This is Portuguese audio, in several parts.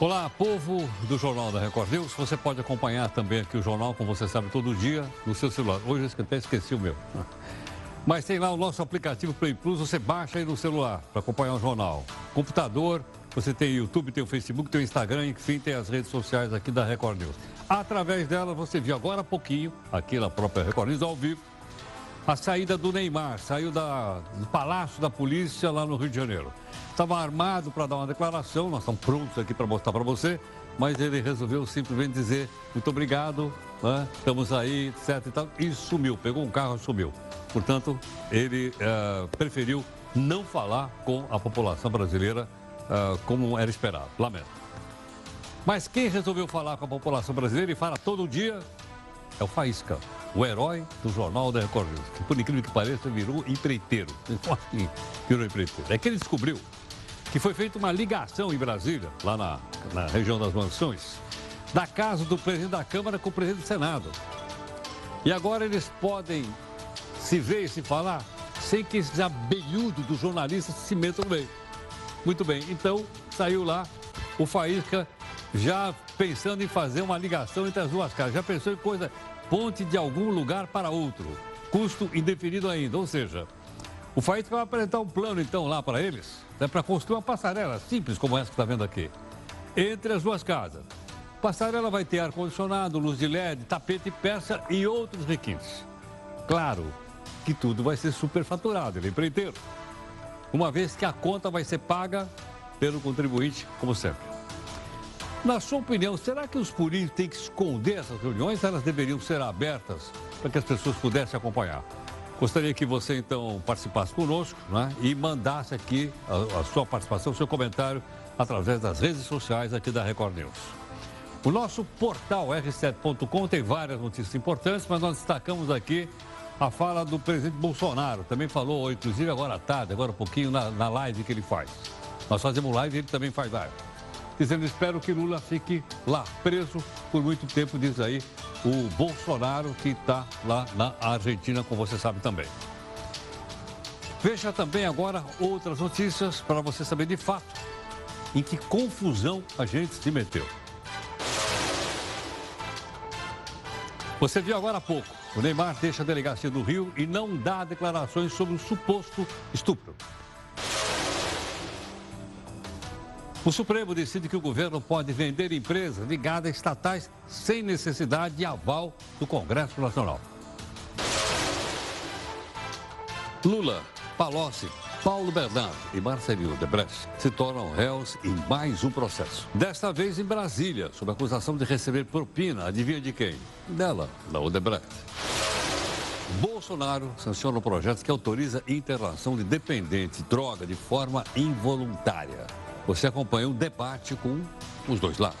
Olá, povo do Jornal da Record News. Você pode acompanhar também aqui o jornal, como você sabe, todo dia no seu celular. Hoje eu até esqueci o meu. Mas tem lá o nosso aplicativo Play Plus, você baixa aí no celular para acompanhar o jornal. Computador, você tem YouTube, tem o Facebook, tem o Instagram, enfim, tem as redes sociais aqui da Record News. Através dela, você viu agora há pouquinho, aqui na própria Record News, ao vivo, a saída do Neymar. Saiu da, do Palácio da Polícia lá no Rio de Janeiro. Estava armado para dar uma declaração, nós estamos prontos aqui para mostrar para você, mas ele resolveu simplesmente dizer muito obrigado, né? estamos aí, etc e tal, e sumiu, pegou um carro e sumiu. Portanto, ele uh, preferiu não falar com a população brasileira uh, como era esperado. Lamento. Mas quem resolveu falar com a população brasileira e fala todo dia é o Faísca o herói do Jornal da Record News, que por incrível que pareça virou empreiteiro. Virou empreiteiro. É que ele descobriu que foi feita uma ligação em Brasília, lá na, na região das mansões, da casa do presidente da Câmara com o presidente do Senado. E agora eles podem se ver e se falar sem que esse abelhudo dos jornalistas se metam no meio. Muito bem, então saiu lá o Faísca já pensando em fazer uma ligação entre as duas casas. Já pensou em coisa ponte de algum lugar para outro. Custo indefinido ainda, ou seja, o Faísca vai apresentar um plano então lá para eles, né, para construir uma passarela simples como essa que está vendo aqui, entre as duas casas. Passarela vai ter ar-condicionado, luz de LED, tapete persa e outros requintes. Claro que tudo vai ser superfaturado, ele é empreiteiro. Uma vez que a conta vai ser paga pelo contribuinte, como sempre. Na sua opinião, será que os políticos têm que esconder essas reuniões? Elas deveriam ser abertas para que as pessoas pudessem acompanhar. Gostaria que você, então, participasse conosco né? e mandasse aqui a, a sua participação, seu comentário, através das redes sociais aqui da Record News. O nosso portal r7.com tem várias notícias importantes, mas nós destacamos aqui a fala do presidente Bolsonaro. Também falou, inclusive agora à tarde, agora um pouquinho, na, na live que ele faz. Nós fazemos live e ele também faz live dizendo espero que Lula fique lá preso por muito tempo, diz aí o Bolsonaro que está lá na Argentina, como você sabe também. Veja também agora outras notícias para você saber de fato em que confusão a gente se meteu. Você viu agora há pouco, o Neymar deixa a delegacia do Rio e não dá declarações sobre o suposto estupro. O Supremo decide que o governo pode vender empresas ligadas a estatais sem necessidade de aval do Congresso Nacional. Lula, Palocci, Paulo Bernardo e Marcelinho Debrecht se tornam réus em mais um processo. Desta vez em Brasília, sob acusação de receber propina, adivinha de quem? Dela, da Odebrecht. Bolsonaro sanciona um projeto que autoriza internação de dependente de droga de forma involuntária. Você acompanha um debate com os dois lados.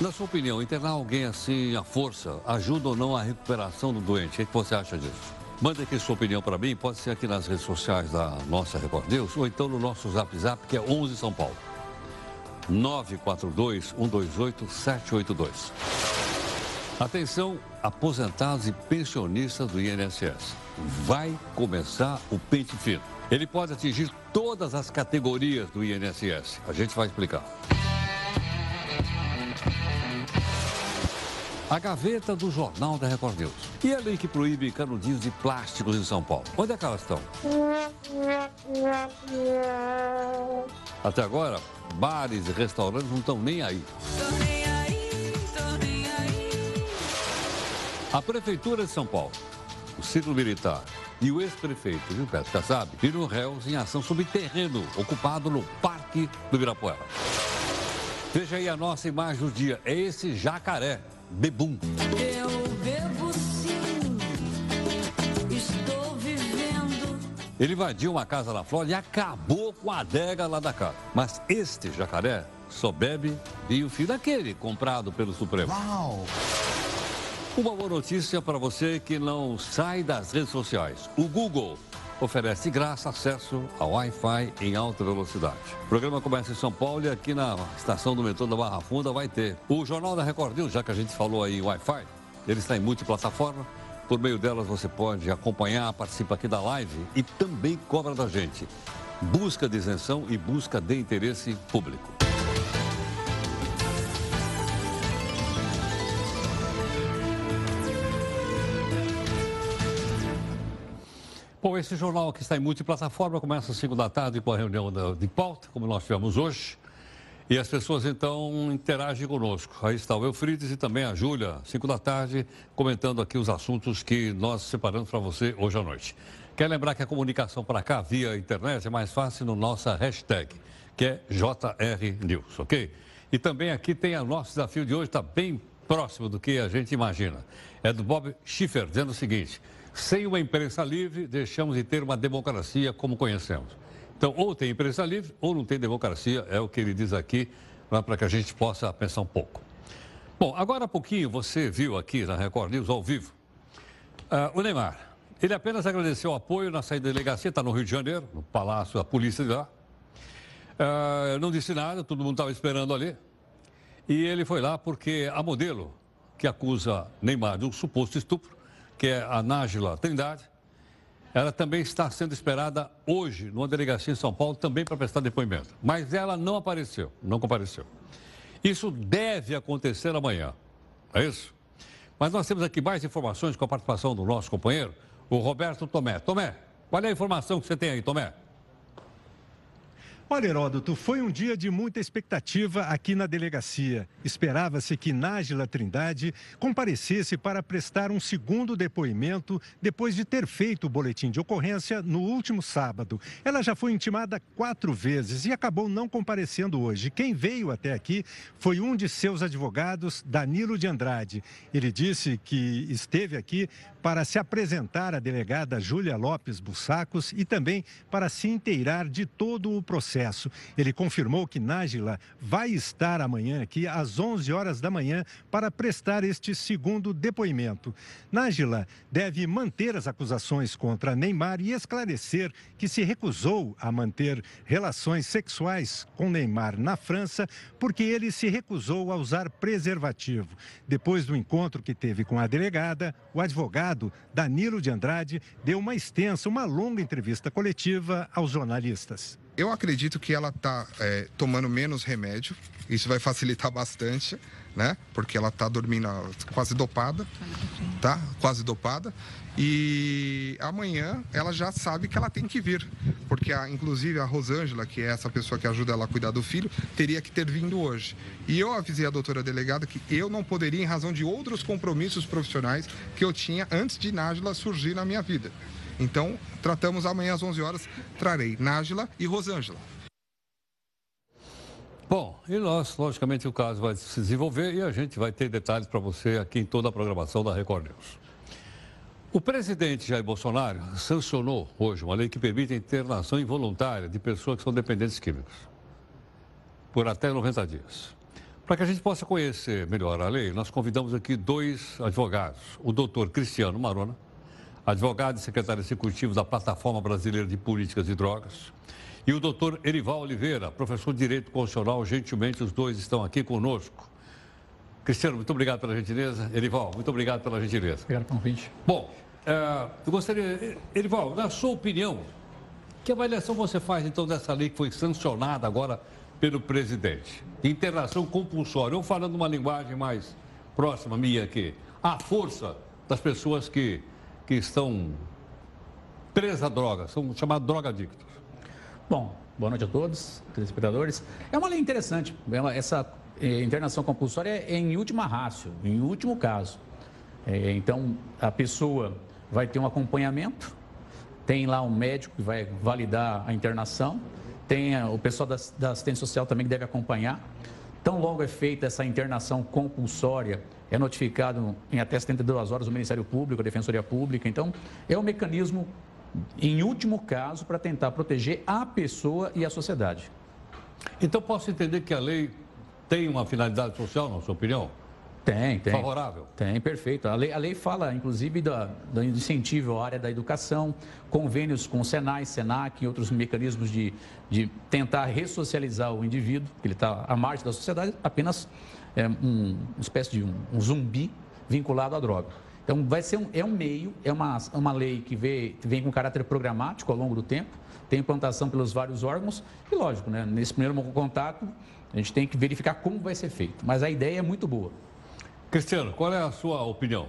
Na sua opinião, internar alguém assim à força ajuda ou não a recuperação do doente? O que você acha disso? Mande aqui sua opinião para mim, pode ser aqui nas redes sociais da nossa Record News ou então no nosso Zap Zap, que é 11 São Paulo. 942-128-782. Atenção, aposentados e pensionistas do INSS. Vai começar o pente fino. Ele pode atingir todas as categorias do INSS. A gente vai explicar. A gaveta do Jornal da Record News. E a lei que proíbe canudinhos de plásticos em São Paulo? Onde é que elas estão? Até agora, bares e restaurantes não estão nem aí. A Prefeitura de São Paulo, o Círculo Militar e o ex-prefeito Gilberto Kassab viram réus em ação subterrâneo ocupado no Parque do Ibirapuera. Veja aí a nossa imagem do dia. É esse jacaré, bebum. Eu bebo sim, estou vivendo. Ele invadiu uma casa na Flórida e acabou com a adega lá da casa. Mas este jacaré só bebe vinho fio daquele comprado pelo Supremo. Uau! Uma boa notícia para você que não sai das redes sociais. O Google oferece graça acesso ao Wi-Fi em alta velocidade. O programa começa em São Paulo e aqui na estação do metrô da Barra Funda vai ter. O Jornal da Record News, já que a gente falou aí em Wi-Fi, ele está em multiplataforma. Por meio delas você pode acompanhar, participa aqui da live e também cobra da gente. Busca de isenção e busca de interesse público. Esse jornal que está em multiplataforma começa às 5 da tarde com a reunião de pauta, como nós tivemos hoje. E as pessoas então interagem conosco. Aí está o Eufrides e também a Júlia, 5 da tarde, comentando aqui os assuntos que nós separamos para você hoje à noite. Quer lembrar que a comunicação para cá via internet é mais fácil no nossa hashtag, que é JRNews, ok? E também aqui tem o nosso desafio de hoje, está bem próximo do que a gente imagina. É do Bob Schiffer, dizendo o seguinte: sem uma imprensa livre, deixamos de ter uma democracia como conhecemos. Então, ou tem imprensa livre ou não tem democracia, é o que ele diz aqui, para que a gente possa pensar um pouco. Bom, agora há pouquinho você viu aqui na Record News, ao vivo, uh, o Neymar. Ele apenas agradeceu o apoio na saída da delegacia, está no Rio de Janeiro, no Palácio da Polícia de lá. Uh, não disse nada, todo mundo estava esperando ali. E ele foi lá porque a modelo que acusa Neymar de um suposto estupro, que é a Nájila Trindade, ela também está sendo esperada hoje numa delegacia em São Paulo, também para prestar depoimento. Mas ela não apareceu, não compareceu. Isso deve acontecer amanhã, é isso? Mas nós temos aqui mais informações com a participação do nosso companheiro, o Roberto Tomé. Tomé, qual é a informação que você tem aí, Tomé? Olha, Heródoto, foi um dia de muita expectativa aqui na delegacia. Esperava-se que Nájila Trindade comparecesse para prestar um segundo depoimento depois de ter feito o boletim de ocorrência no último sábado. Ela já foi intimada quatro vezes e acabou não comparecendo hoje. Quem veio até aqui foi um de seus advogados, Danilo de Andrade. Ele disse que esteve aqui para se apresentar à delegada Júlia Lopes Bussacos e também para se inteirar de todo o processo. Ele confirmou que Nájila vai estar amanhã aqui às 11 horas da manhã para prestar este segundo depoimento. Nájila deve manter as acusações contra Neymar e esclarecer que se recusou a manter relações sexuais com Neymar na França porque ele se recusou a usar preservativo. Depois do encontro que teve com a delegada, o advogado advogado Danilo de Andrade deu uma extensa, uma longa entrevista coletiva aos jornalistas. Eu acredito que ela está é, tomando menos remédio, isso vai facilitar bastante, né? Porque ela está dormindo quase dopada, tá? Quase dopada. E amanhã ela já sabe que ela tem que vir, porque a, inclusive a Rosângela, que é essa pessoa que ajuda ela a cuidar do filho, teria que ter vindo hoje. E eu avisei a doutora delegada que eu não poderia em razão de outros compromissos profissionais que eu tinha antes de Nájila surgir na minha vida. Então, tratamos amanhã às 11 horas, trarei Nájila e Rosângela. Bom, e nós, logicamente, o caso vai se desenvolver e a gente vai ter detalhes para você aqui em toda a programação da Record News. O presidente Jair Bolsonaro sancionou hoje uma lei que permite a internação involuntária de pessoas que são dependentes químicos por até 90 dias. Para que a gente possa conhecer melhor a lei, nós convidamos aqui dois advogados. O doutor Cristiano Marona, advogado e secretário executivo da Plataforma Brasileira de Políticas de Drogas, e o doutor Erival Oliveira, professor de Direito Constitucional. Gentilmente, os dois estão aqui conosco. Cristiano, muito obrigado pela gentileza. Erival, muito obrigado pela gentileza. Obrigado pelo convite. Bom, uh, eu gostaria, Erival, na sua opinião, que avaliação você faz então dessa lei que foi sancionada agora pelo presidente? De internação compulsória, ou falando uma linguagem mais próxima minha aqui, a força das pessoas que, que estão presas à droga, são chamados drogadictos. Bom, boa noite a todos, telespectadores. É uma lei interessante, essa é, internação compulsória é em última rácio, em último caso. É, então, a pessoa vai ter um acompanhamento, tem lá um médico que vai validar a internação, tem o pessoal da, da assistência social também que deve acompanhar. Tão logo é feita essa internação compulsória, é notificado em até 72 horas o Ministério Público, a Defensoria Pública. Então, é um mecanismo, em último caso, para tentar proteger a pessoa e a sociedade. Então, posso entender que a lei tem uma finalidade social, na sua opinião? Tem, tem. Favorável? Tem, perfeito. A lei, a lei fala, inclusive, da, do incentivo à área da educação, convênios com o Senai, Senac e outros mecanismos de, de tentar ressocializar o indivíduo, que ele está à margem da sociedade, apenas é, um, uma espécie de um, um, zumbi vinculado à droga. Então, vai ser um, é um meio, é uma, uma lei que vem, vem com caráter programático ao longo do tempo, tem implantação pelos vários órgãos e, lógico, né, nesse primeiro contato, a gente tem que verificar como vai ser feito, mas a ideia é muito boa. Cristiano, qual é a sua opinião?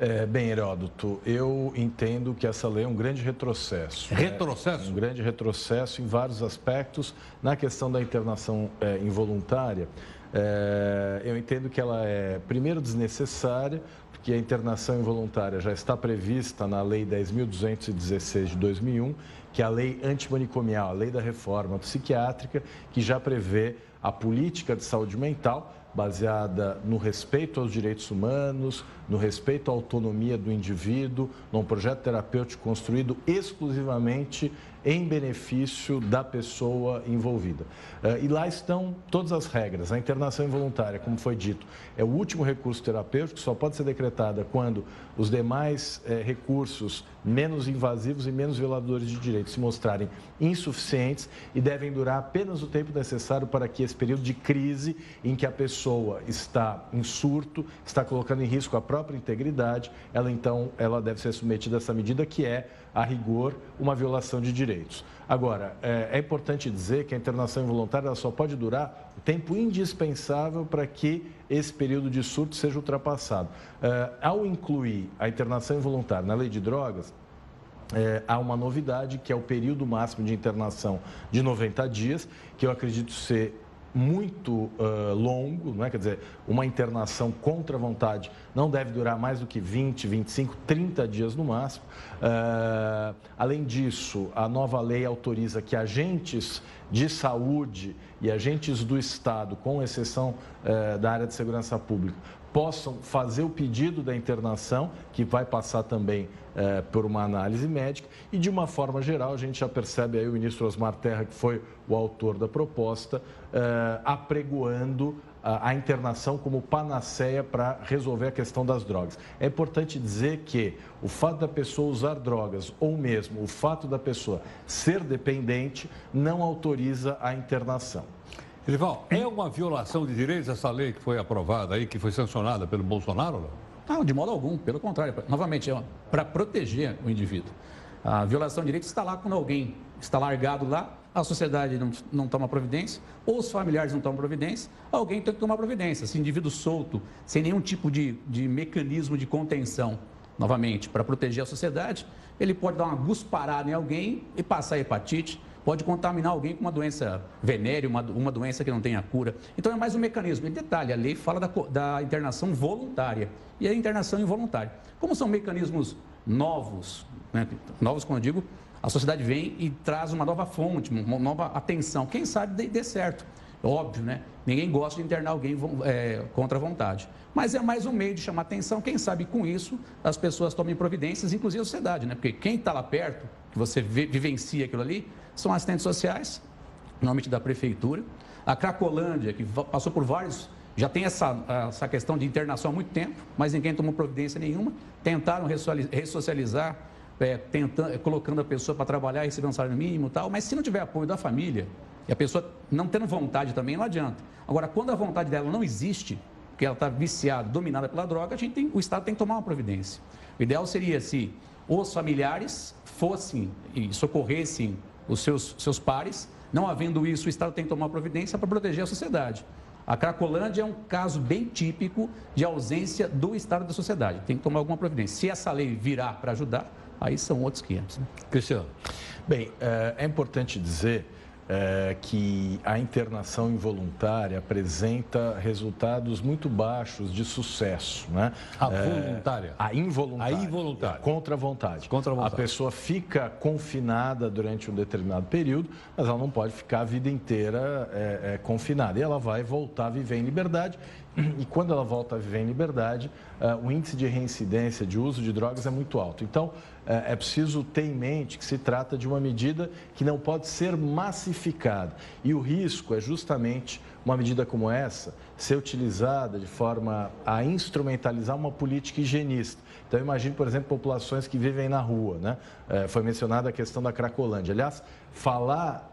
É, bem, Heródoto, eu entendo que essa lei é um grande retrocesso. Retrocesso? É, um grande retrocesso em vários aspectos. Na questão da internação é, involuntária, é, eu entendo que ela é, primeiro, desnecessária, porque a internação involuntária já está prevista na Lei 10.216 de 2001, que é a lei antimanicomial, a lei da reforma psiquiátrica, que já prevê a política de saúde mental baseada no respeito aos direitos humanos, no respeito à autonomia do indivíduo, num projeto terapêutico construído exclusivamente em benefício da pessoa envolvida. Eh, e lá estão todas as regras. A internação involuntária, como foi dito, é o último recurso terapêutico, só pode ser decretada quando os demais é, recursos menos invasivos e menos violadores de direitos se mostrarem insuficientes e devem durar apenas o tempo necessário para que esse período de crise em que a pessoa está em surto, está colocando em risco a própria integridade, ela então ela deve ser submetida a essa medida que é a rigor, uma violação de direitos. Agora, é, é importante dizer que a internação involuntária só pode durar o tempo indispensável para que esse período de surto seja ultrapassado. É, ao incluir a internação involuntária na lei de drogas, é, há uma novidade, que é o período máximo de internação de 90 dias, que eu acredito ser muito uh, longo, não é? quer dizer, uma internação contra a vontade não deve durar mais do que 20, 25, 30 dias no máximo. Uh, além disso, a nova lei autoriza que agentes de saúde e agentes do Estado, com exceção uh, da área de segurança pública, possam fazer o pedido da internação, que vai passar também é, por uma análise médica, e de uma forma geral, a gente já percebe aí o ministro Osmar Terra, que foi o autor da proposta, é, apregoando a, a internação como panaceia para resolver a questão das drogas. É importante dizer que o fato da pessoa usar drogas ou mesmo o fato da pessoa ser dependente não autoriza a internação. Elival, é uma violação de direitos essa lei que foi aprovada aí, que foi sancionada pelo Bolsonaro? Não, não de modo algum, pelo contrário. Novamente, é para proteger o indivíduo. A violação de direitos está lá quando alguém está largado lá, a sociedade não, não toma providência, ou os familiares não tomam providência, alguém tem que tomar providência. Esse indivíduo solto, sem nenhum tipo de, de mecanismo de contenção, novamente, para proteger a sociedade, ele pode dar uma gusparada em alguém e passar hepatite, pode contaminar alguém com uma doença venérea, uma, uma doença que não tenha cura. Então é mais um mecanismo. E detalhe, a lei fala da, da internação voluntária e a internação involuntária. Como são mecanismos novos, né? novos quando eu digo, a sociedade vem e traz uma nova fonte, uma nova atenção. Quem sabe dê, certo. Óbvio, né? Ninguém gosta de internar alguém é, contra a vontade. Mas é mais um meio de chamar atenção. Quem sabe com isso as pessoas tomem providências, inclusive a sociedade, né? Porque quem está lá perto, que você vivencia aquilo ali, são assistentes sociais, normalmente da prefeitura. A Cracolândia, que passou por vários, já tem essa, essa questão de internação há muito tempo, mas ninguém tomou providência nenhuma. Tentaram ressocializar, é, tentando, colocando a pessoa para trabalhar, recebendo um salário mínimo e tal, mas se não tiver apoio da família, e a pessoa não tendo vontade também, não adianta. Agora, quando a vontade dela não existe, porque ela está viciada, dominada pela droga, a gente tem, o Estado tem que tomar uma providência. O ideal seria se os familiares fossem e socorressem os seus, seus pares. Não havendo isso, o Estado tem que tomar providência para proteger a sociedade. A Cracolândia é um caso bem típico de ausência do Estado da sociedade. Tem que tomar alguma providência. Se essa lei virar para ajudar, aí são outros 500. Né? Cristiano. Bem, é, é importante dizer é, que a internação involuntária apresenta resultados muito baixos de sucesso. Né? A voluntária? É, a involuntária. A involuntária. É, contra a vontade. Contra a vontade. A pessoa fica confinada durante um determinado período, mas ela não pode ficar a vida inteira é, é confinada. E ela vai voltar a viver em liberdade e quando ela volta a viver em liberdade, uh, o índice de reincidência de uso de drogas é muito alto. Então, uh, é preciso ter em mente que se trata de uma medida que não pode ser massificada. E o risco é justamente uma medida como essa ser utilizada de forma a instrumentalizar uma política higienista. Então, imagine, por exemplo, populações que vivem na rua. Né? É, foi mencionada a questão da Cracolândia. Aliás, falar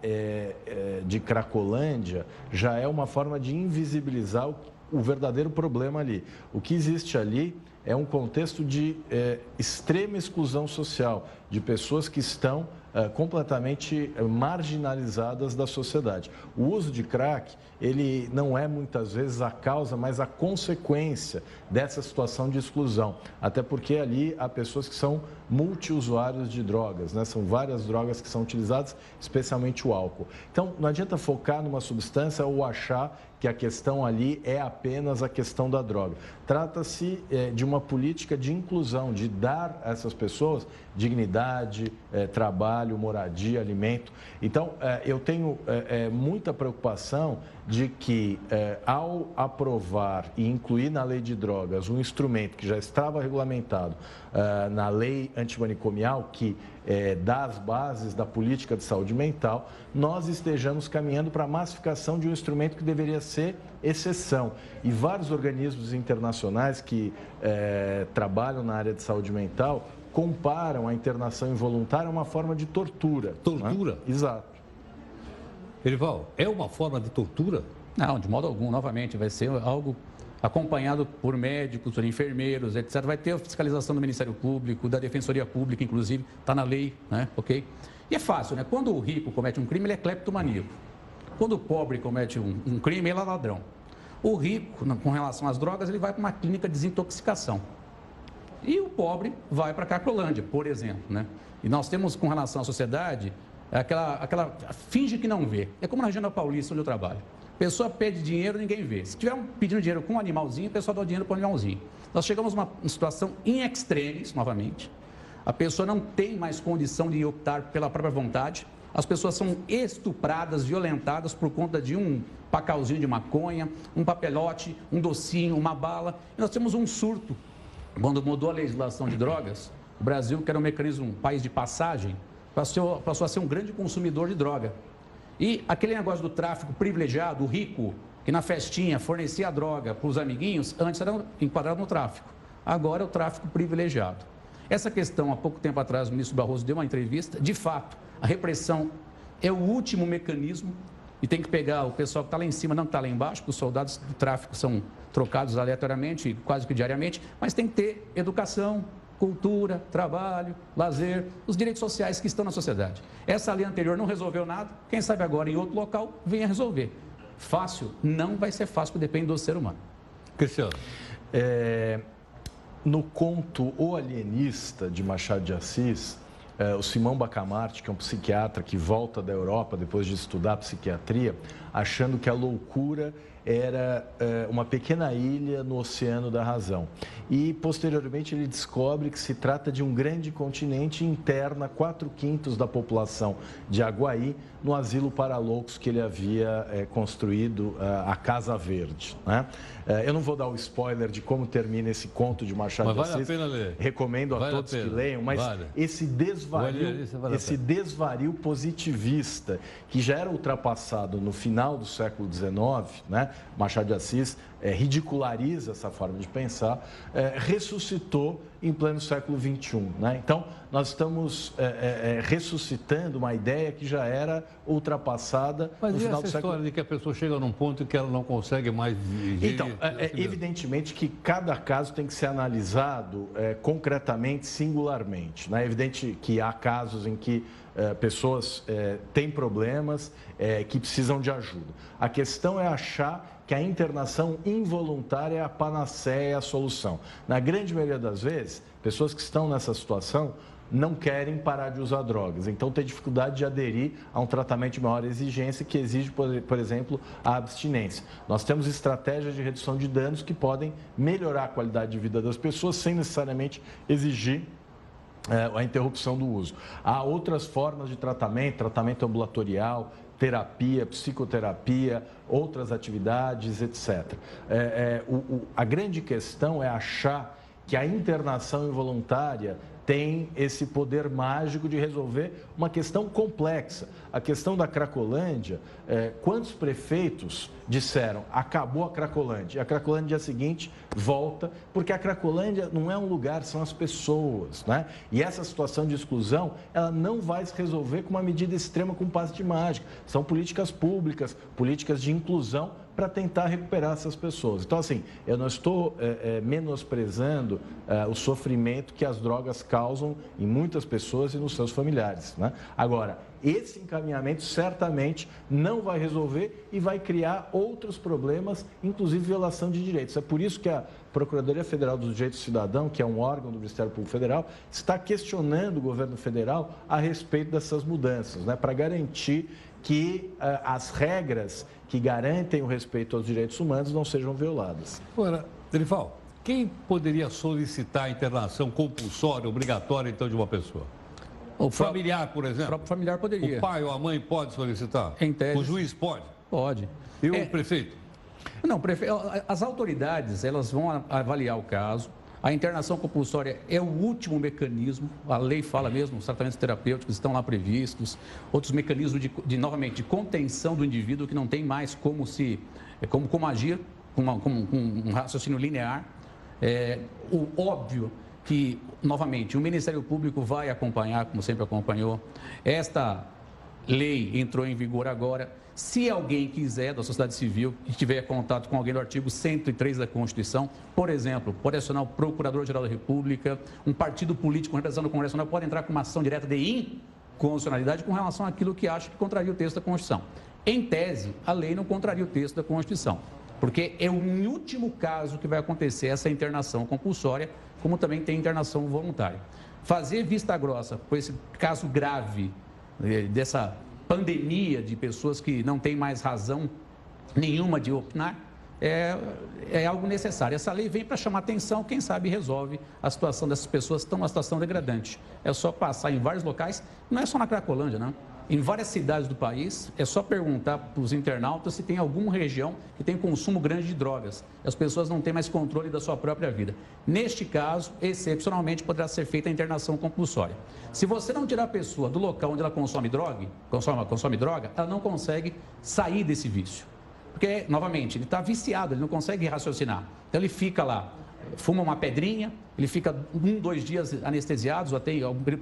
de Cracolândia já é uma forma de invisibilizar o o verdadeiro problema ali. O que existe ali é um contexto de é, extrema exclusão social, de pessoas que estão é, completamente marginalizadas da sociedade. O uso de crack, ele não é muitas vezes a causa, mas a consequência dessa situação de exclusão. Até porque ali há pessoas que são multiusuários de drogas, né? São várias drogas que são utilizadas, especialmente o álcool. Então, não adianta focar numa substância ou achar que a questão ali é apenas a questão da droga. Trata-se é, de uma política de inclusão, de dar a essas pessoas dignidade, é, trabalho, moradia, alimento. Então, é, eu tenho muita preocupação de que, ao aprovar e incluir na lei de drogas um instrumento que já estava regulamentado na lei antimanicomial, que é, das bases da política de saúde mental, nós estejamos caminhando para a massificação de um instrumento que deveria ser exceção. E vários organismos internacionais que é, trabalham na área de saúde mental comparam a internação involuntária a uma forma de tortura. Né? Tortura? Né? Exato. Erival, é uma forma de tortura? Não, de modo algum. Novamente, vai ser algo acompanhado por médicos, por enfermeiros, etc. Vai ter a fiscalização do Ministério Público, da Defensoria Pública, inclusive, está na lei, né? Ok? E é fácil, né? Quando o rico comete um crime, ele é cleptomaníaco. Quando o pobre comete um, um crime, ele é ladrão. O rico, com relação às drogas, ele vai para uma clínica de desintoxicação. E o pobre vai para a Cracolândia, por exemplo, né? E nós temos, com relação à sociedade, aquela, aquela finge que não vê. É como na Regional Paulista, onde eu trabalho. Pessoa pede dinheiro, ninguém vê. Se tiver um, pedindo dinheiro com um animalzinho, o pessoal dá o dinheiro para o animalzinho. Nós chegamos a uma, situação em extremis, novamente. A pessoa não tem mais condição de optar pela própria vontade. As pessoas são estupradas, violentadas por conta de um pacauzinho de maconha, um papelote, um docinho, uma bala. E nós temos um surto. Quando mudou a legislação de drogas, o Brasil, que era um mecanismo, um país de passagem, passou, passou a ser um grande consumidor de droga. E aquele negócio do tráfico privilegiado, o rico, que na festinha fornecia droga para os amiguinhos, antes era enquadrado no tráfico. Agora é o tráfico privilegiado. Essa questão, há pouco tempo atrás, o ministro Barroso deu uma entrevista. De fato, a repressão é o último mecanismo e tem que pegar o pessoal que está lá em cima, não está lá embaixo, porque os soldados do tráfico são trocados aleatoriamente, quase que diariamente, mas tem que ter educação, cultura, trabalho, lazer, os direitos sociais que estão na sociedade. Essa lei anterior não resolveu nada, quem sabe agora em outro local venha resolver. Fácil? Não vai ser fácil, porque depende do ser humano. Cristiano. É, no conto O Alienista, de Machado de Assis, é, o Simão Bacamarte, que é um psiquiatra que volta da Europa depois de estudar psiquiatria, achando que a loucura era uh, uma pequena ilha no Oceano da Razão. E, posteriormente, ele descobre que se trata de um grande continente e interna quatro quintos da população de Aguaí no asilo para loucos que ele havia uh, construído, uh, a Casa Verde. Né? Eu não vou dar o spoiler de como termina esse conto de Machado mas vale de Assis. A pena ler. Recomendo a vale todos a que leiam, mas vale. esse desvario, vale esse desvario positivista que já era ultrapassado no final do século XIX, né? Machado de Assis é, ridiculariza essa forma de pensar, é, ressuscitou em pleno século XXI. Né? Então, nós estamos é, ressuscitando uma ideia que já era ultrapassada Mas no final do século... história de que a pessoa chega num ponto que ela não consegue mais dirigir... Então, é, evidentemente que cada caso tem que ser analisado concretamente, singularmente. Né? É evidente que há casos em que pessoas têm problemas que precisam de ajuda. A questão é achar que a internação involuntária é a panaceia, a solução. Na grande maioria das vezes, pessoas que estão nessa situação não querem parar de usar drogas, então tem dificuldade de aderir a um tratamento de maior exigência que exige, por exemplo, a abstinência. Nós temos estratégias de redução de danos que podem melhorar a qualidade de vida das pessoas sem necessariamente exigir é, a interrupção do uso. Há outras formas de tratamento, tratamento ambulatorial, terapia, psicoterapia, outras atividades, etc. É, é, o, o, a grande questão é achar que a internação involuntária tem esse poder mágico de resolver uma questão complexa. A questão da Cracolândia, é, quantos prefeitos disseram acabou a Cracolândia? E a Cracolândia, dia seguinte, volta, porque a Cracolândia não é um lugar, são as pessoas. Né? E essa situação de exclusão, ela não vai se resolver com uma medida extrema com passe de mágica. São políticas públicas, políticas de inclusão para tentar recuperar essas pessoas. Então, assim, eu não estou é, é, menosprezando é, o sofrimento que as drogas causam em muitas pessoas e nos seus familiares. Né? Agora, esse encaminhamento certamente não vai resolver e vai criar outros problemas, inclusive violação de direitos. É por isso que a Procuradoria Federal dos Direitos do Cidadão, que é um órgão do Ministério Público Federal, está questionando o governo federal a respeito dessas mudanças, né, para garantir que uh, as regras que garantem o respeito aos direitos humanos não sejam violadas. Agora, Derival, quem poderia solicitar a internação compulsória, obrigatória, então, de uma pessoa? O familiar, por exemplo? O próprio familiar poderia. O pai ou a mãe pode solicitar? Em tese. O juiz pode? Pode. E é... o prefeito? Não, prefe... as autoridades, elas vão avaliar o caso. A internação compulsória é o último mecanismo, a lei fala mesmo, os tratamentos terapêuticos estão lá previstos, outros mecanismos de, de novamente, de contenção do indivíduo que não tem mais como se, como, como agir, com, uma, com um raciocínio linear. É, o óbvio que, novamente, o Ministério Público vai acompanhar, como sempre acompanhou. Esta lei entrou em vigor agora. Se alguém quiser, da sociedade civil, que tiver contato com alguém do artigo 103 da Constituição, por exemplo, pode acionar o Procurador-Geral da República, um partido político representando o Congresso Nacional pode entrar com uma ação direta de inconstitucionalidade com relação àquilo que acha que contraria o texto da Constituição. Em tese, a lei não contraria o texto da Constituição, porque é o último caso que vai acontecer essa internação compulsória como também tem internação voluntária. Fazer vista grossa por esse caso grave eh, dessa pandemia de pessoas que não têm mais razão nenhuma de opinar, é, é algo necessário. Essa lei vem para chamar atenção, quem sabe resolve a situação dessas pessoas que estão numa situação degradante. É só passar em vários locais, não é só na Cracolândia, não em várias cidades do país, é só perguntar para os internautas se tem alguma região que tem consumo grande de drogas. As pessoas não têm mais controle da sua própria vida. Neste caso, excepcionalmente, poderá ser feita a internação compulsória. Se você não tirar a pessoa do local onde ela consome droga, consome, consome droga, ela não consegue sair desse vício. Porque, novamente, ele está viciado, ele não consegue raciocinar. Então, ele fica lá fuma uma pedrinha, ele fica um, dois dias anestesiados, ou até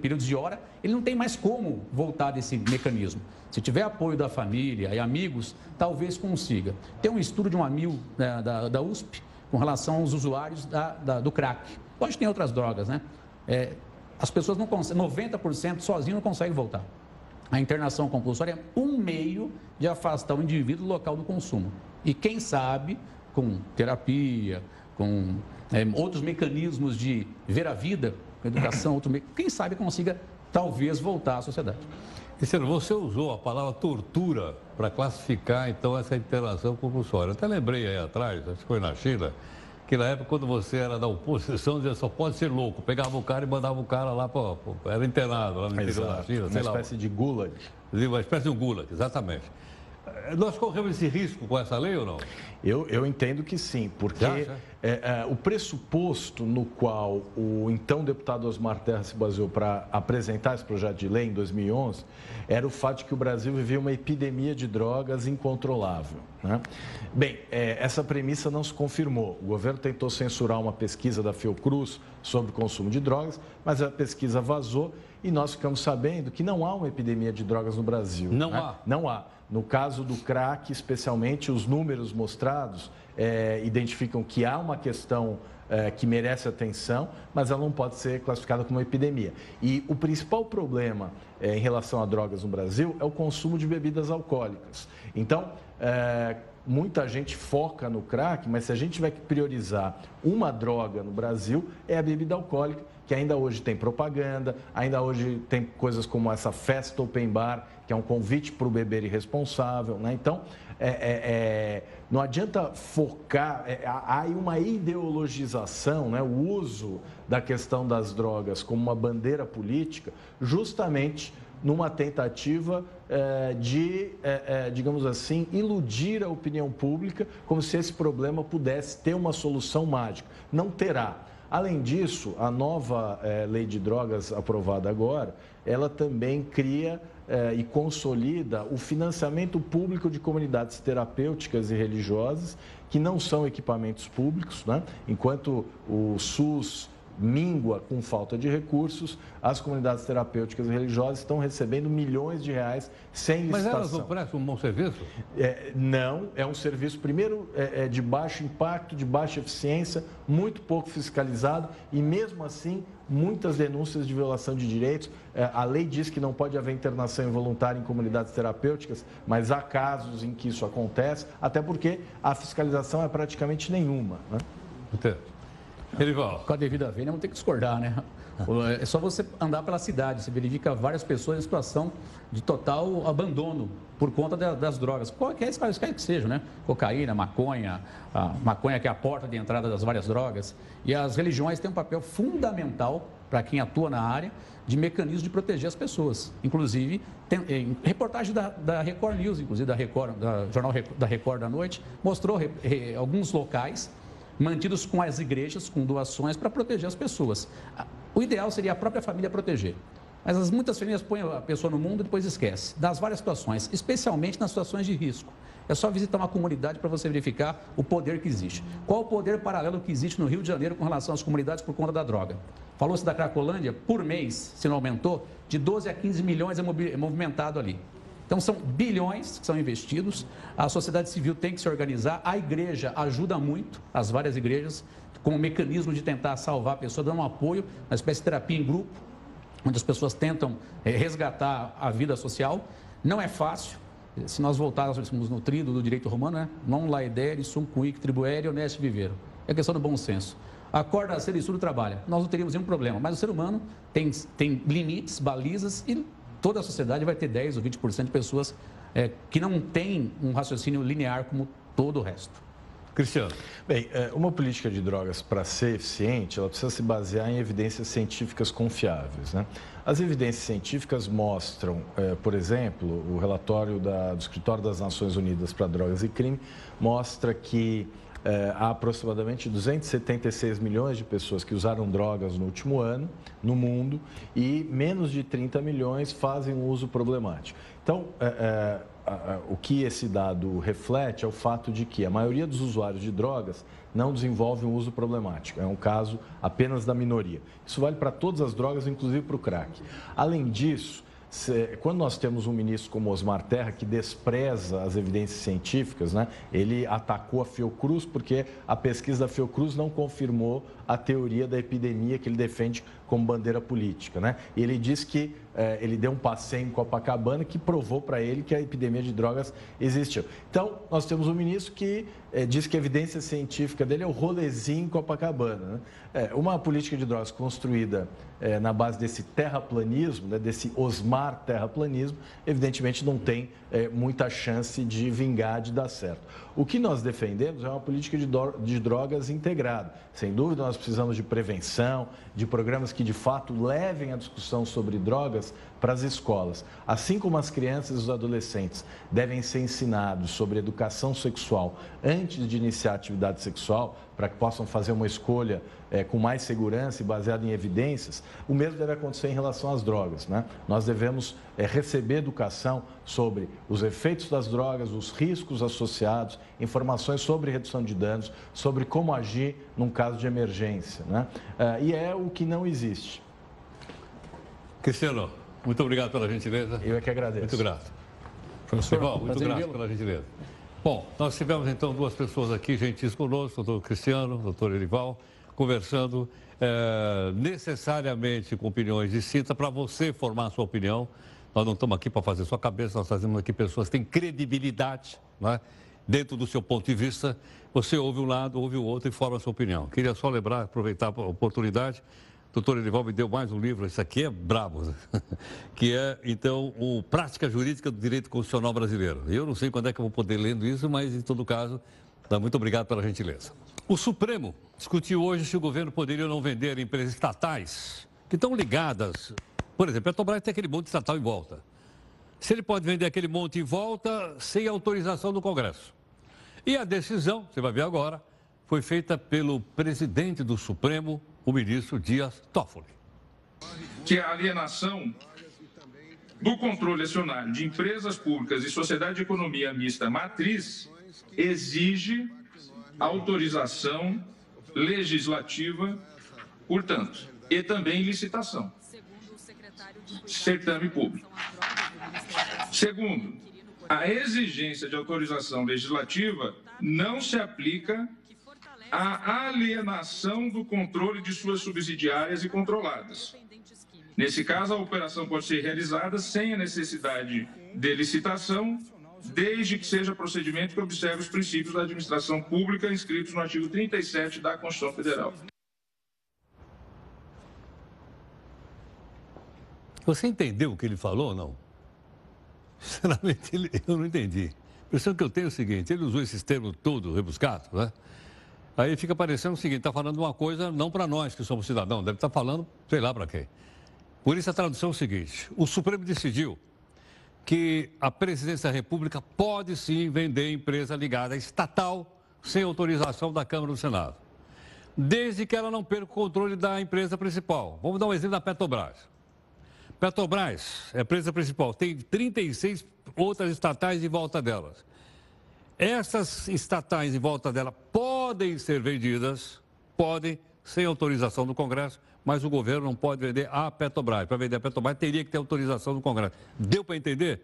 períodos de hora, ele não tem mais como voltar desse mecanismo. Se tiver apoio da família e amigos, talvez consiga. Tem um estudo de um amigo né, da, da, USP com relação aos usuários da, da, do crack. Hoje tem outras drogas, né? É, as pessoas não conseguem, 90% sozinho não conseguem voltar. A internação compulsória é um meio de afastar o indivíduo do local do consumo. E quem sabe, com terapia, com é, outros mecanismos de ver a vida, educação, outro me... quem sabe consiga talvez voltar à sociedade. Cristiano, você usou a palavra tortura para classificar então essa interação compulsória. Eu até lembrei aí atrás, acho que foi na China, que na época quando você era da oposição, dizia só pode ser louco. Pegava o cara e mandava o cara lá para. Era internado lá no interior da China. Uma espécie lá. de gulag. Uma espécie de um gulag, exatamente. Nós corremos esse risco com essa lei ou não? Eu, eu entendo que sim, porque é, é, o pressuposto no qual o então deputado Osmar Terra se baseou para apresentar esse projeto de lei em 2011 era o fato de que o Brasil vivia uma epidemia de drogas incontrolável. Né? Bem, é, essa premissa não se confirmou. O governo tentou censurar uma pesquisa da Fiocruz sobre o consumo de drogas, mas a pesquisa vazou e nós ficamos sabendo que não há uma epidemia de drogas no Brasil. Não né? há? Não há. No caso do crack, especialmente, os números mostrados é, identificam que há uma questão é, que merece atenção, mas ela não pode ser classificada como epidemia. E o principal problema é, em relação a drogas no Brasil é o consumo de bebidas alcoólicas. Então, é, muita gente foca no crack, mas se a gente tiver que priorizar uma droga no Brasil, é a bebida alcoólica, que ainda hoje tem propaganda, ainda hoje tem coisas como essa festa open bar, que é um convite para o beber irresponsável. Né? Então, é, é, é, não adianta focar, é, há uma ideologização, né? o uso da questão das drogas como uma bandeira política, justamente numa tentativa é, de, é, digamos assim, iludir a opinião pública, como se esse problema pudesse ter uma solução mágica. Não terá. Além disso, a nova lei de drogas aprovada agora, ela também cria eh, e consolida o financiamento público de comunidades terapêuticas e religiosas, que não são equipamentos públicos, né? enquanto o SUS míngua com falta de recursos, as comunidades terapêuticas e religiosas estão recebendo milhões de reais sem licitação. Mas elas não prestam um bom serviço? É, não, é um serviço, primeiro, é, é de baixo impacto, de baixa eficiência, muito pouco fiscalizado e, mesmo assim, muitas denúncias de violação de direitos. É, a lei diz que não pode haver internação involuntária em comunidades terapêuticas, mas há casos em que isso acontece, até porque a fiscalização é praticamente nenhuma. Né? Entendo. Erival. Com a devida vênia, vamos ter que discordar, né? É só você andar pela cidade, você verifica várias pessoas em situação de total abandono por conta das drogas, qualquer quer que seja, né? Cocaína, maconha, a maconha que é a porta de entrada das várias drogas. E as religiões têm um papel fundamental para quem atua na área de mecanismo de proteger as pessoas. Inclusive, tem, em reportagem da, da, Record News, inclusive da Record, da Jornal da Record da Noite, mostrou re, re, alguns locais mantidos com as igrejas, com doações para proteger as pessoas. O ideal seria a própria família proteger. Mas as, muitas famílias põem a pessoa no mundo e depois esquece. Das várias situações, especialmente nas situações de risco. É só visitar uma comunidade para você verificar o poder que existe. Qual o poder paralelo que existe no Rio de Janeiro com relação às comunidades por conta da droga? Falou-se da Cracolândia, por mês, se não aumentou, de 12 a 15 milhões é, é movimentado ali. Então, são bilhões que são investidos, a sociedade civil tem que se organizar, a igreja ajuda muito, as várias igrejas, com o mecanismo de tentar salvar a pessoa, dando um apoio, uma espécie de terapia em grupo, onde as pessoas tentam é, resgatar a vida social. Não é fácil, se nós voltássemos no trido do direito romano, né? non laedere, sum quic tribuere, honeste vivero. É questão do bom senso. Acorda cedo e estudo trabalha. Nós não teríamos nenhum problema, mas o ser humano tem, tem limites, balizas e toda a sociedade vai ter 10 ou 20% de pessoas é, que não têm um raciocínio linear como todo o resto. Cristiano. Bem, é, uma política de drogas, para ser eficiente, ela precisa se basear em evidências científicas confiáveis. Né? As evidências científicas mostram, é, por exemplo, o relatório da, do Escritório das Nações Unidas para Drogas e Crime mostra que é, há aproximadamente 276 milhões de pessoas que usaram drogas no último ano no mundo e menos de 30 milhões fazem um uso problemático. Então, é, é, o que esse dado reflete é o fato de que a maioria dos usuários de drogas não desenvolve um uso problemático. É um caso apenas da minoria. Isso vale para todas as drogas, inclusive para o crack. Além disso, quando nós temos um ministro como Osmar Terra, que despreza as evidências científicas, né, ele atacou a Fiocruz porque a pesquisa da Fiocruz não confirmou a teoria da epidemia que ele defende como bandeira política. Né? E ele disse que eh, ele deu um passeio em Copacabana que provou para ele que a epidemia de drogas existiu. Então, nós temos um ministro que eh, diz que a evidência científica dele é o rolezinho em Copacabana. Né? É, uma política de drogas construída eh, na base desse terraplanismo, né, desse Osmar terraplanismo, evidentemente não tem muita chance de vingar, de dar certo. O que nós defendemos é uma política de drogas integrada. Sem dúvida, nós precisamos de prevenção, de programas que de fato levem a discussão sobre drogas para as escolas. Assim como as crianças e os adolescentes devem ser ensinados sobre educação sexual antes de iniciar a atividade sexual, para que possam fazer uma escolha é, com mais segurança e baseada em evidências, o mesmo deve acontecer em relação às drogas. Né? Nós devemos é, receber educação sobre os efeitos das drogas, os riscos associados, informações sobre redução de danos, sobre como agir num caso de emergência. Né? É, e é o que não existe. Cristiano, muito obrigado pela gentileza. Eu é que agradeço. Muito grato. Professor, Bom, muito grato pela gentileza. Bom, nós tivemos então duas pessoas aqui gentis conosco, o doutor Cristiano, o doutor Erival, conversando é, necessariamente com opiniões distintas para você formar a sua opinião. Nós não estamos aqui para fazer sua cabeça, nós trazemos aqui pessoas que têm credibilidade, né? dentro do seu ponto de vista. Você ouve um lado, ouve o outro e forma a sua opinião. Queria só lembrar, aproveitar a oportunidade doutor Edival me deu mais um livro, esse aqui é brabo, que é, então, o Prática Jurídica do Direito Constitucional Brasileiro. Eu não sei quando é que eu vou poder lendo isso, mas, em todo caso, muito obrigado pela gentileza. O Supremo discutiu hoje se o governo poderia não vender empresas estatais que estão ligadas. Por exemplo, a Petrobras tem aquele monte estatal em volta. Se ele pode vender aquele monte em volta sem autorização do Congresso. E a decisão, você vai ver agora, foi feita pelo presidente do Supremo, o ministro Dias Toffoli. Que a alienação do controle acionário de empresas públicas e sociedade de economia mista matriz exige autorização legislativa portanto, e também licitação. Certame público. Segundo, a exigência de autorização legislativa não se aplica à alienação do controle de suas subsidiárias e controladas. Nesse caso, a operação pode ser realizada sem a necessidade de licitação, desde que seja procedimento que observe os princípios da administração pública inscritos no artigo 37 da Constituição Federal. Você entendeu o que ele falou ou não? Sinceramente, eu não entendi. A impressão que eu tenho é o seguinte: ele usou esses termos todos rebuscados, né? Aí fica parecendo o seguinte: está falando uma coisa não para nós que somos cidadãos, deve estar tá falando, sei lá para quem. Por isso a tradução é o seguinte: o Supremo decidiu que a presidência da República pode sim vender empresa ligada estatal sem autorização da Câmara do Senado, desde que ela não perca o controle da empresa principal. Vamos dar um exemplo da Petrobras. Petrobras é a empresa principal, tem 36 outras estatais em volta delas. Essas estatais em volta dela podem ser vendidas, podem, sem autorização do Congresso, mas o governo não pode vender a Petrobras. Para vender a Petrobras, teria que ter autorização do Congresso. Deu para entender?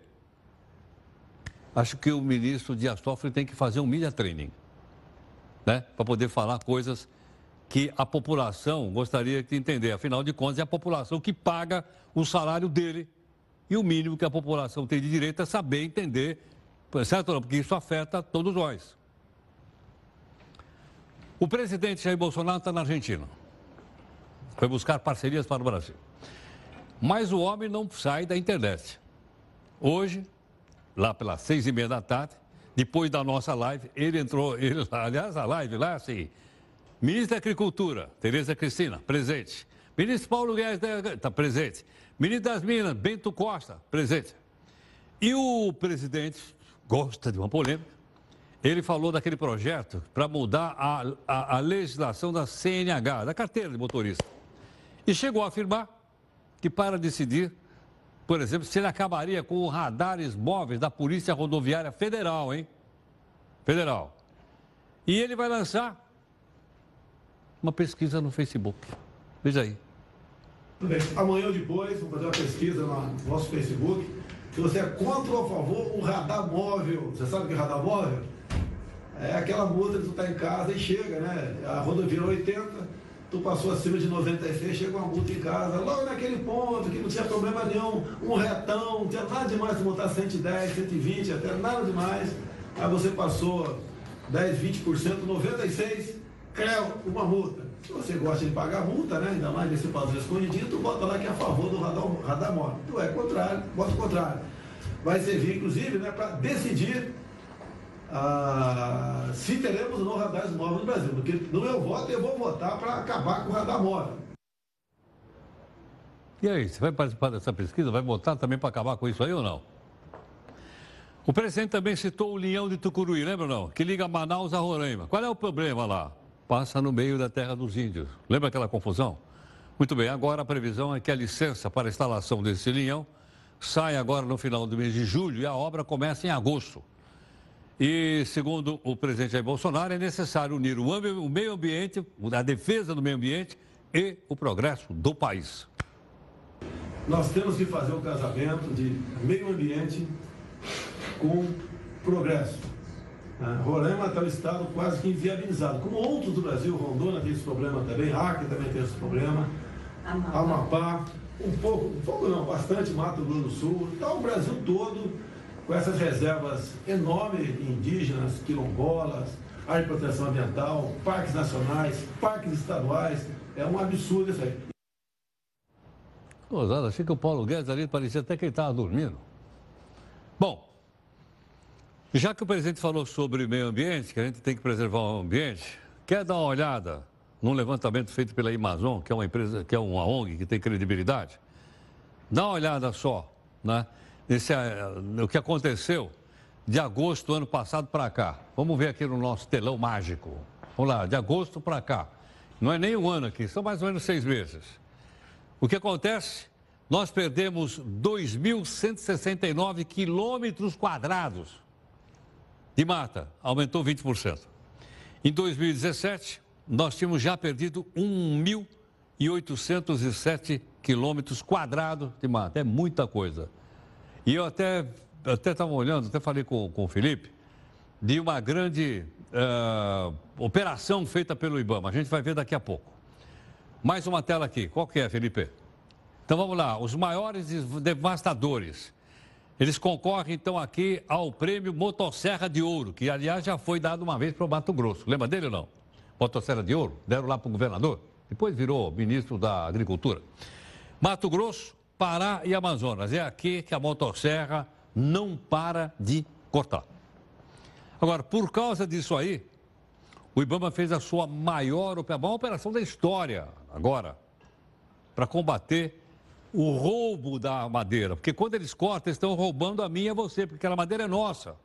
Acho que o ministro Dias Toffoli tem que fazer um media training, né? Para poder falar coisas que a população gostaria de entender. Afinal de contas, é a população que paga o salário dele. E o mínimo que a população tem de direito é saber entender, certo? Porque isso afeta todos nós. O presidente Jair Bolsonaro está na Argentina. Foi buscar parcerias para o Brasil. Mas o homem não sai da internet. Hoje, lá pelas seis e meia da tarde, depois da nossa live, ele entrou, ele, aliás, a live lá, assim, ministro da Agricultura, Tereza Cristina, presente. Ministro Paulo Guedes, está presente. Ministro das Minas, Bento Costa, presente. E o presidente gosta de uma polêmica. Ele falou daquele projeto para mudar a, a, a legislação da CNH, da carteira de motorista. E chegou a afirmar que para decidir, por exemplo, se ele acabaria com os radares móveis da Polícia Rodoviária Federal, hein? Federal. E ele vai lançar uma pesquisa no Facebook. Veja aí. Bem, amanhã depois, vamos fazer uma pesquisa no nosso Facebook. Se você é contra ou a favor o radar móvel. Você sabe o que é radar móvel? É aquela multa que tu está em casa e chega, né? A rodovia 80, tu passou acima de 96, chega uma multa em casa, logo naquele ponto que não tinha problema nenhum, um retão, não tinha nada demais de multar 110, 120, até nada demais. Aí você passou 10, 20%, 96, creu, uma multa. Se você gosta de pagar multa, né, ainda mais nesse padrão escondidinho, tu bota lá que é a favor do radar, radar móvel. Tu é contrário, bota o contrário. Vai servir, inclusive, né, para decidir ah, se teremos ou não radares móveis no Brasil. Porque no meu voto eu vou votar para acabar com o radar móvel. E aí, você vai participar dessa pesquisa? Vai votar também para acabar com isso aí ou não? O presidente também citou o Leão de Tucuruí, lembra não? Que liga Manaus a Roraima. Qual é o problema lá? Passa no meio da terra dos índios. Lembra aquela confusão? Muito bem, agora a previsão é que a licença para a instalação desse linhão sai agora no final do mês de julho e a obra começa em agosto. E, segundo o presidente Jair Bolsonaro, é necessário unir o meio ambiente, a defesa do meio ambiente e o progresso do país. Nós temos que fazer um casamento de meio ambiente com progresso. Roraima está um estado quase que inviabilizado. Como outros do Brasil, Rondônia tem esse problema também, Acre também tem esse problema, Amapá, um pouco, um pouco não, bastante Mato Grosso do Sul. Então o Brasil todo com essas reservas enormes indígenas, quilombolas, área de proteção ambiental, parques nacionais, parques estaduais. É um absurdo isso aí. Gozada, achei que o Paulo Guedes ali parecia até que ele estava dormindo. Bom, já que o presidente falou sobre meio ambiente, que a gente tem que preservar o ambiente, quer dar uma olhada num levantamento feito pela Amazon, que é uma empresa, que é uma ONG que tem credibilidade? Dá uma olhada só, né? Esse, o que aconteceu de agosto do ano passado para cá. Vamos ver aqui no nosso telão mágico. Vamos lá, de agosto para cá. Não é nem um ano aqui, são mais ou menos seis meses. O que acontece? Nós perdemos 2.169 quilômetros quadrados de mata, aumentou 20%. Em 2017, nós tínhamos já perdido 1.000 e 807 quilômetros quadrados de mata. É muita coisa. E eu até até estava olhando, até falei com, com o Felipe, de uma grande uh, operação feita pelo IBAMA. A gente vai ver daqui a pouco. Mais uma tela aqui. Qual que é, Felipe? Então vamos lá. Os maiores devastadores. Eles concorrem, então, aqui ao prêmio Motosserra de Ouro, que, aliás, já foi dado uma vez para o Mato Grosso. Lembra dele ou não? Motosserra de Ouro? Deram lá para o governador. Depois virou ministro da Agricultura. Mato Grosso, Pará e Amazonas. É aqui que a motosserra não para de cortar. Agora, por causa disso aí, o Ibama fez a sua maior, a maior operação da história agora para combater o roubo da madeira. Porque quando eles cortam, eles estão roubando a minha e a você, porque aquela madeira é nossa.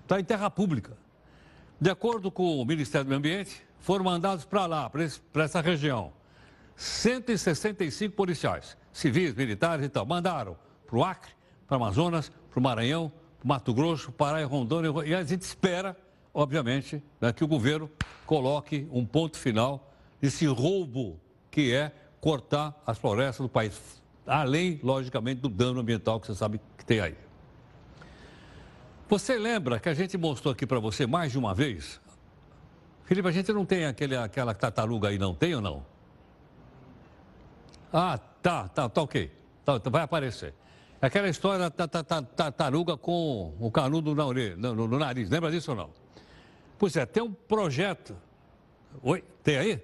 Está em terra pública. De acordo com o Ministério do Meio Ambiente, foram mandados para lá, para essa região, 165 policiais, civis, militares e tal. Mandaram para o Acre, para o Amazonas, para o Maranhão, para o Mato Grosso, Pará e Rondônia. E a gente espera, obviamente, né, que o governo coloque um ponto final nesse roubo que é cortar as florestas do país. Além, logicamente, do dano ambiental que você sabe que tem aí. Você lembra que a gente mostrou aqui para você mais de uma vez? Felipe, a gente não tem aquele, aquela tartaruga aí, não tem ou não? Ah, tá, tá, tá ok. Tá, vai aparecer. Aquela história da tartaruga com o canudo na orelha, no, no, no nariz, lembra disso ou não? Pois é, tem um projeto. Oi, tem aí?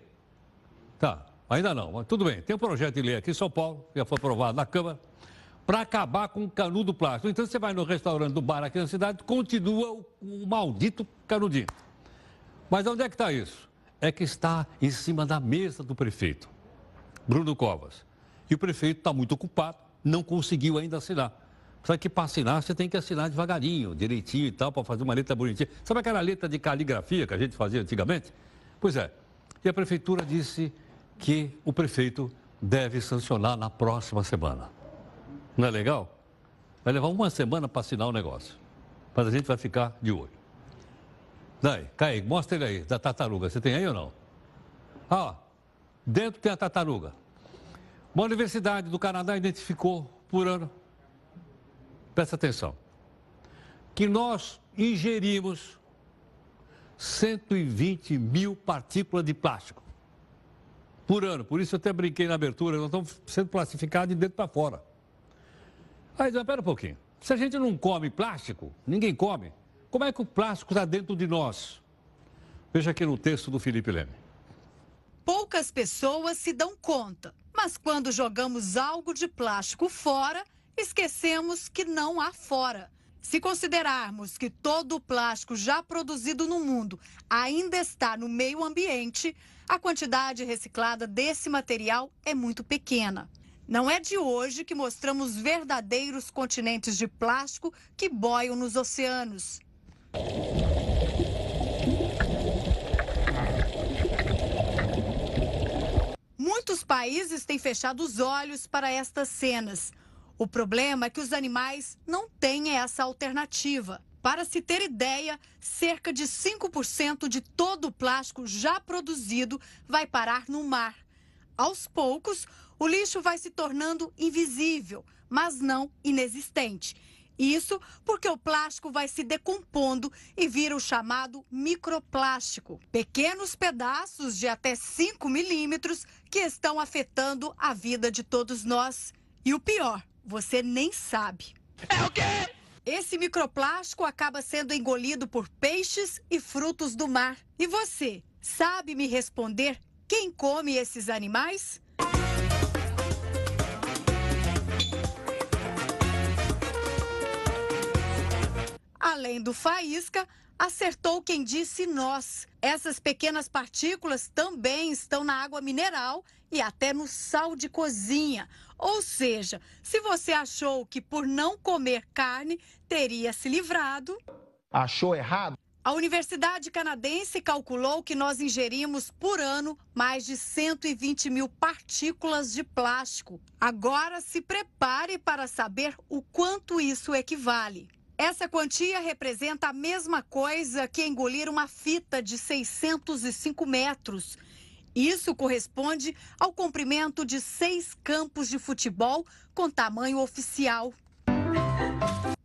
Tá, ainda não, mas tudo bem. Tem um projeto de lei aqui em São Paulo, já foi aprovado na Câmara, para acabar com o canudo plástico. Então você vai no restaurante do bar aqui na cidade, continua o, o maldito canudinho. Mas onde é que está isso? É que está em cima da mesa do prefeito, Bruno Covas. E o prefeito está muito ocupado não conseguiu ainda assinar. Sabe que para assinar você tem que assinar devagarinho, direitinho e tal, para fazer uma letra bonitinha. Sabe aquela letra de caligrafia que a gente fazia antigamente? Pois é. E a prefeitura disse que o prefeito deve sancionar na próxima semana. Não é legal? Vai levar uma semana para assinar o negócio. Mas a gente vai ficar de olho. Daí, cai, mostra ele aí, da tartaruga. Você tem aí ou não? Ah, dentro tem a tartaruga. Uma universidade do Canadá identificou por ano, presta atenção, que nós ingerimos 120 mil partículas de plástico por ano. Por isso eu até brinquei na abertura, nós estamos sendo classificados de dentro para fora. Aí, espera um pouquinho. Se a gente não come plástico, ninguém come, como é que o plástico está dentro de nós? Veja aqui no texto do Felipe Leme. Poucas pessoas se dão conta mas quando jogamos algo de plástico fora, esquecemos que não há fora. Se considerarmos que todo o plástico já produzido no mundo ainda está no meio ambiente, a quantidade reciclada desse material é muito pequena. Não é de hoje que mostramos verdadeiros continentes de plástico que boiam nos oceanos. Muitos países têm fechado os olhos para estas cenas. O problema é que os animais não têm essa alternativa. Para se ter ideia, cerca de 5% de todo o plástico já produzido vai parar no mar. Aos poucos, o lixo vai se tornando invisível, mas não inexistente. Isso porque o plástico vai se decompondo e vira o chamado microplástico. Pequenos pedaços de até 5 milímetros que estão afetando a vida de todos nós. E o pior, você nem sabe. É o quê? Esse microplástico acaba sendo engolido por peixes e frutos do mar. E você, sabe me responder quem come esses animais? Além do faísca, acertou quem disse nós. Essas pequenas partículas também estão na água mineral e até no sal de cozinha. Ou seja, se você achou que por não comer carne teria se livrado. Achou errado? A Universidade Canadense calculou que nós ingerimos por ano mais de 120 mil partículas de plástico. Agora se prepare para saber o quanto isso equivale. Essa quantia representa a mesma coisa que engolir uma fita de 605 metros. Isso corresponde ao comprimento de seis campos de futebol com tamanho oficial.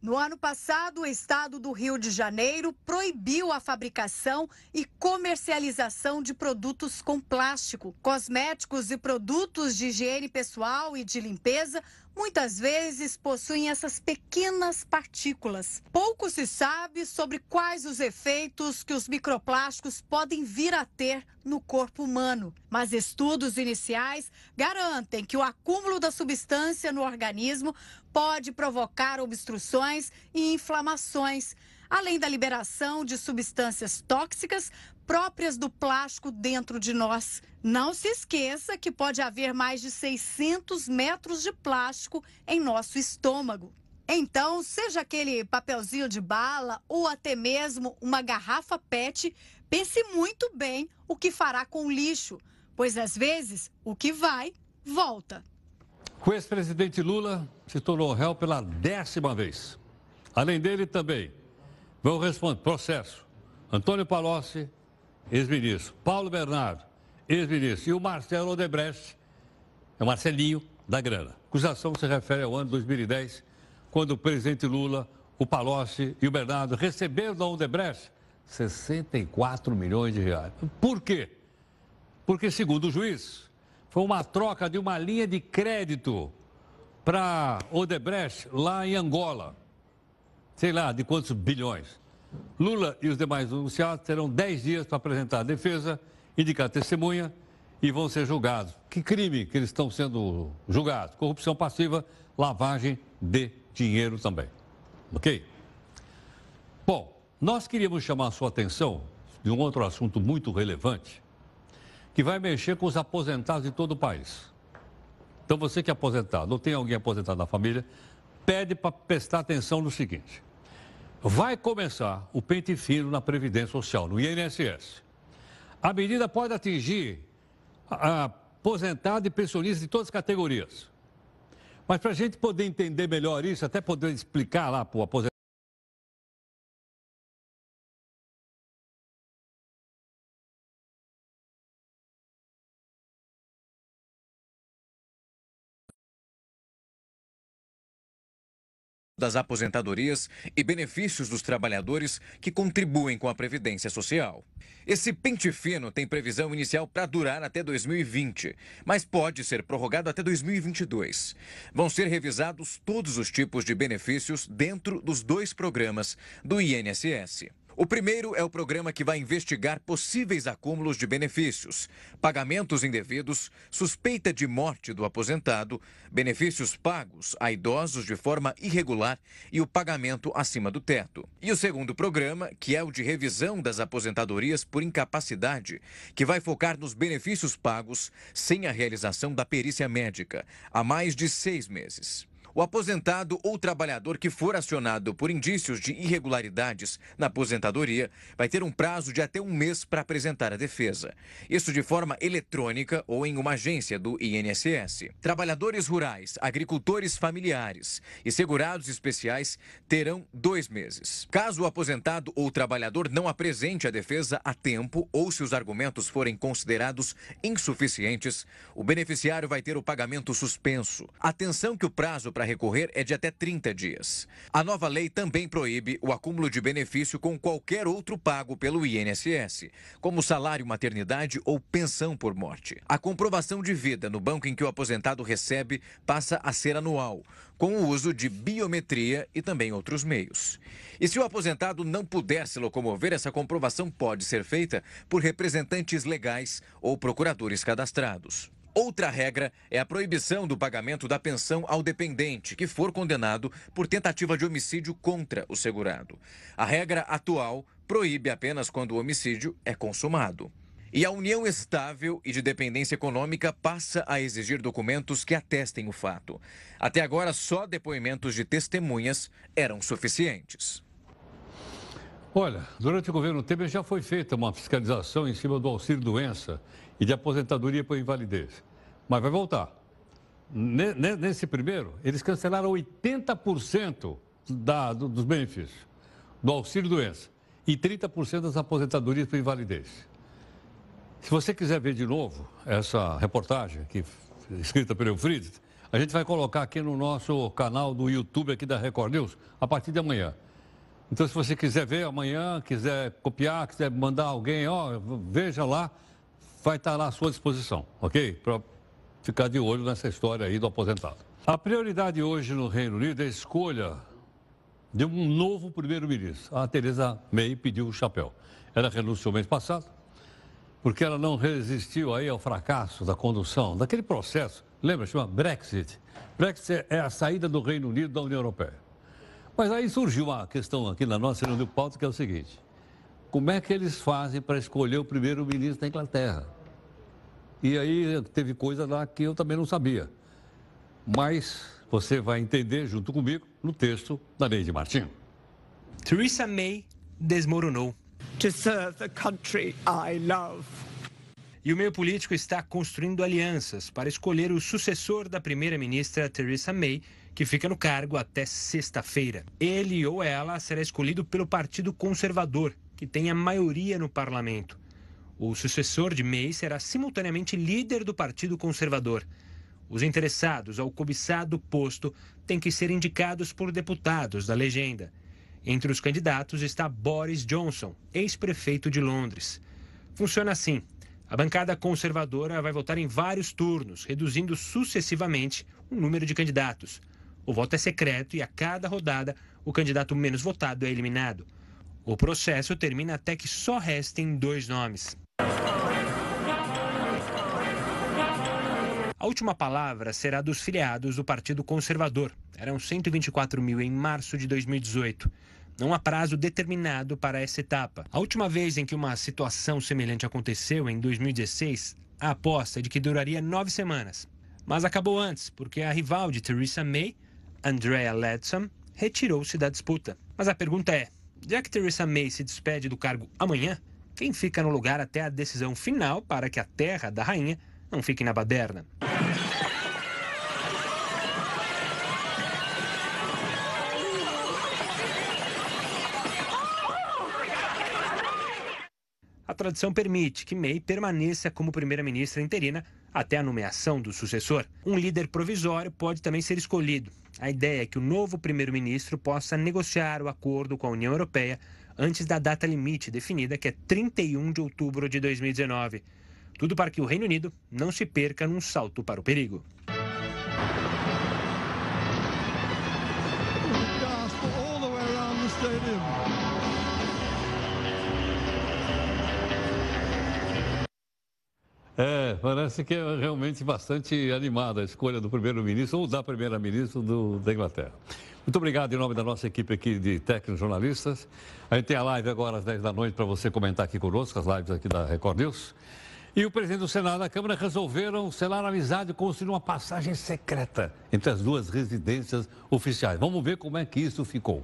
No ano passado, o estado do Rio de Janeiro proibiu a fabricação e comercialização de produtos com plástico. Cosméticos e produtos de higiene pessoal e de limpeza muitas vezes possuem essas pequenas partículas. Pouco se sabe sobre quais os efeitos que os microplásticos podem vir a ter no corpo humano, mas estudos iniciais garantem que o acúmulo da substância no organismo pode provocar obstruções e inflamações, além da liberação de substâncias tóxicas próprias do plástico dentro de nós. Não se esqueça que pode haver mais de 600 metros de plástico em nosso estômago. Então, seja aquele papelzinho de bala ou até mesmo uma garrafa PET, pense muito bem o que fará com o lixo, pois às vezes o que vai, volta. O ex-presidente Lula se tornou réu pela décima vez. Além dele, também vão responder processo Antônio Palocci, ex-ministro, Paulo Bernardo, ex-ministro, e o Marcelo Odebrecht, é Marcelinho da Grana. A acusação se refere ao ano 2010, quando o presidente Lula, o Palocci e o Bernardo receberam da Odebrecht 64 milhões de reais. Por quê? Porque, segundo o juiz, foi uma troca de uma linha de crédito para Odebrecht lá em Angola. Sei lá de quantos bilhões. Lula e os demais denunciados terão 10 dias para apresentar a defesa, indicar testemunha e vão ser julgados. Que crime que eles estão sendo julgados? Corrupção passiva, lavagem de dinheiro também. Ok? Bom, nós queríamos chamar a sua atenção de um outro assunto muito relevante, que vai mexer com os aposentados de todo o país. Então, você que é aposentado, não tem alguém aposentado na família, pede para prestar atenção no seguinte. Vai começar o pente fino na Previdência Social, no INSS. A medida pode atingir aposentado e pensionista de todas as categorias. Mas para a gente poder entender melhor isso, até poder explicar lá para o aposentado, das aposentadorias e benefícios dos trabalhadores que contribuem com a Previdência Social. Esse pente fino tem previsão inicial para durar até 2020, mas pode ser prorrogado até 2022. Vão ser revisados todos os tipos de benefícios dentro dos dois programas do INSS. O primeiro é o programa que vai investigar possíveis acúmulos de benefícios, pagamentos indevidos, suspeita de morte do aposentado, benefícios pagos a idosos de forma irregular e o pagamento acima do teto. E o segundo programa, que é o de revisão das aposentadorias por incapacidade, que vai focar nos benefícios pagos sem a realização da perícia médica há mais de seis meses. O aposentado ou trabalhador que for acionado por indícios de irregularidades na aposentadoria vai ter um prazo de até um mês para apresentar a defesa. Isso de forma eletrônica ou em uma agência do INSS. Trabalhadores rurais, agricultores familiares e segurados especiais terão dois meses. Caso o aposentado ou trabalhador não apresente a defesa a tempo ou se os argumentos forem considerados insuficientes, o beneficiário vai ter o pagamento suspenso. Atenção que o prazo para para recorrer é de até 30 dias. A nova lei também proíbe o acúmulo de benefício com qualquer outro pago pelo INSS, como salário maternidade ou pensão por morte. A comprovação de vida no banco em que o aposentado recebe passa a ser anual, com o uso de biometria e também outros meios. E se o aposentado não puder se locomover, essa comprovação pode ser feita por representantes legais ou procuradores cadastrados. Outra regra é a proibição do pagamento da pensão ao dependente que for condenado por tentativa de homicídio contra o segurado. A regra atual proíbe apenas quando o homicídio é consumado. E a união estável e de dependência econômica passa a exigir documentos que atestem o fato. Até agora, só depoimentos de testemunhas eram suficientes. Olha, durante o governo Temer já foi feita uma fiscalização em cima do auxílio-doença e de aposentadoria por invalidez. Mas vai voltar. Nesse primeiro, eles cancelaram 80% da, dos benefícios, do auxílio-doença, e 30% das aposentadorias por invalidez. Se você quiser ver de novo essa reportagem aqui, escrita pelo Eufrides, a gente vai colocar aqui no nosso canal do YouTube aqui da Record News a partir de amanhã. Então, se você quiser ver amanhã, quiser copiar, quiser mandar alguém, ó, veja lá, vai estar lá à sua disposição, ok? Para ficar de olho nessa história aí do aposentado. A prioridade hoje no Reino Unido é a escolha de um novo primeiro-ministro. A Teresa May pediu o chapéu. Ela renunciou mês passado, porque ela não resistiu aí ao fracasso da condução daquele processo, lembra, chama Brexit. Brexit é a saída do Reino Unido da União Europeia. Mas aí surgiu uma questão aqui na nossa reunião de pauta que é o seguinte: como é que eles fazem para escolher o primeiro-ministro da Inglaterra? E aí teve coisa lá que eu também não sabia. Mas você vai entender junto comigo no texto da Neide Martins. Theresa May desmoronou. To serve the country I love. E o meio político está construindo alianças para escolher o sucessor da primeira-ministra Theresa May que fica no cargo até sexta-feira. Ele ou ela será escolhido pelo Partido Conservador, que tem a maioria no parlamento. O sucessor de May será simultaneamente líder do Partido Conservador. Os interessados ao cobiçado posto têm que ser indicados por deputados da legenda. Entre os candidatos está Boris Johnson, ex-prefeito de Londres. Funciona assim: a bancada conservadora vai votar em vários turnos, reduzindo sucessivamente o número de candidatos. O voto é secreto e a cada rodada o candidato menos votado é eliminado. O processo termina até que só restem dois nomes. A última palavra será dos filiados do Partido Conservador. Eram 124 mil em março de 2018. Não há prazo determinado para essa etapa. A última vez em que uma situação semelhante aconteceu, em 2016, a aposta é de que duraria nove semanas. Mas acabou antes, porque a rival de Theresa May Andrea Leadsom retirou-se da disputa. Mas a pergunta é: já que Theresa May se despede do cargo amanhã, quem fica no lugar até a decisão final para que a terra da rainha não fique na baderna? A tradição permite que May permaneça como primeira-ministra interina até a nomeação do sucessor. Um líder provisório pode também ser escolhido. A ideia é que o novo primeiro-ministro possa negociar o acordo com a União Europeia antes da data limite definida, que é 31 de outubro de 2019. Tudo para que o Reino Unido não se perca num salto para o perigo. É, parece que é realmente bastante animada a escolha do primeiro-ministro ou da primeira-ministra da Inglaterra. Muito obrigado em nome da nossa equipe aqui de técnicos jornalistas. A gente tem a live agora às 10 da noite para você comentar aqui conosco, as lives aqui da Record News. E o presidente do Senado e a Câmara resolveram selar a amizade e construir uma passagem secreta entre as duas residências oficiais. Vamos ver como é que isso ficou.